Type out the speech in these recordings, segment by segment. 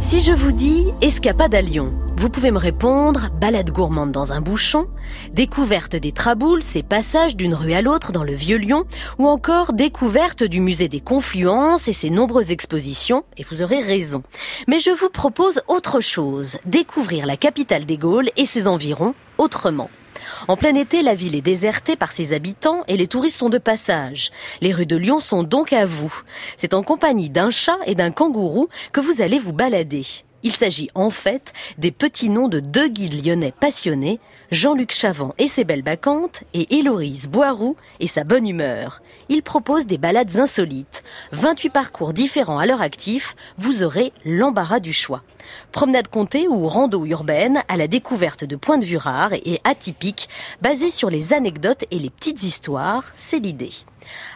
Si je vous dis escapade à Lyon, vous pouvez me répondre balade gourmande dans un bouchon, découverte des traboules, ces passages d'une rue à l'autre dans le vieux Lyon, ou encore découverte du musée des Confluences et ses nombreuses expositions, et vous aurez raison. Mais je vous propose autre chose, découvrir la capitale des Gaules et ses environs autrement. En plein été, la ville est désertée par ses habitants et les touristes sont de passage. Les rues de Lyon sont donc à vous. C'est en compagnie d'un chat et d'un kangourou que vous allez vous balader. Il s'agit en fait des petits noms de deux guides lyonnais passionnés, Jean-Luc Chavant et ses belles bacchantes, et Héloïse Boiroux et sa bonne humeur. Ils proposent des balades insolites. 28 parcours différents à leur actif, vous aurez l'embarras du choix. Promenade comptée ou rando urbaine à la découverte de points de vue rares et atypiques, basés sur les anecdotes et les petites histoires, c'est l'idée.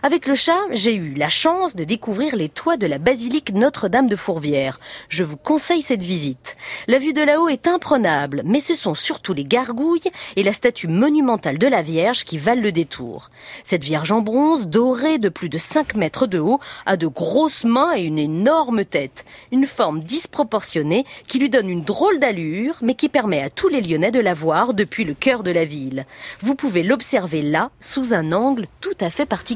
Avec le chat, j'ai eu la chance de découvrir les toits de la basilique Notre-Dame de Fourvière. Je vous conseille cette visite. La vue de là-haut est imprenable, mais ce sont surtout les gargouilles et la statue monumentale de la Vierge qui valent le détour. Cette Vierge en bronze, dorée de plus de 5 mètres de haut, a de grosses mains et une énorme tête. Une forme disproportionnée qui lui donne une drôle d'allure, mais qui permet à tous les Lyonnais de la voir depuis le cœur de la ville. Vous pouvez l'observer là, sous un angle tout à fait particulier.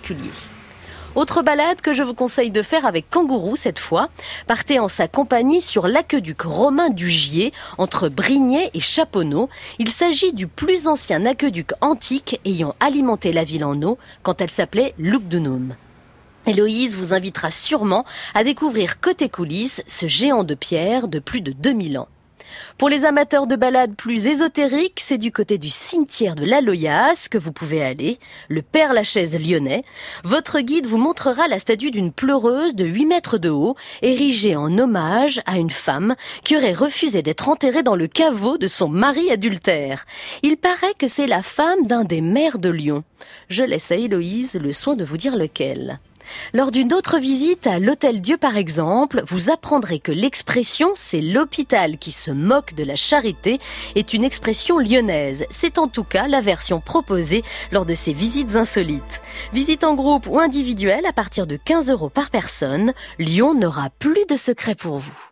Autre balade que je vous conseille de faire avec Kangourou cette fois. Partez en sa compagnie sur l'aqueduc romain du Gier entre Brignais et Chaponneau. Il s'agit du plus ancien aqueduc antique ayant alimenté la ville en eau quand elle s'appelait Lugdunum. Héloïse vous invitera sûrement à découvrir côté coulisses ce géant de pierre de plus de 2000 ans. Pour les amateurs de balades plus ésotériques, c'est du côté du cimetière de la Loyasse que vous pouvez aller, le Père Lachaise lyonnais. Votre guide vous montrera la statue d'une pleureuse de 8 mètres de haut, érigée en hommage à une femme qui aurait refusé d'être enterrée dans le caveau de son mari adultère. Il paraît que c'est la femme d'un des maires de Lyon. Je laisse à Héloïse le soin de vous dire lequel. Lors d'une autre visite à l'Hôtel Dieu par exemple, vous apprendrez que l'expression c'est l'hôpital qui se moque de la charité est une expression lyonnaise. C'est en tout cas la version proposée lors de ces visites insolites. Visite en groupe ou individuelle à partir de 15 euros par personne, Lyon n'aura plus de secret pour vous.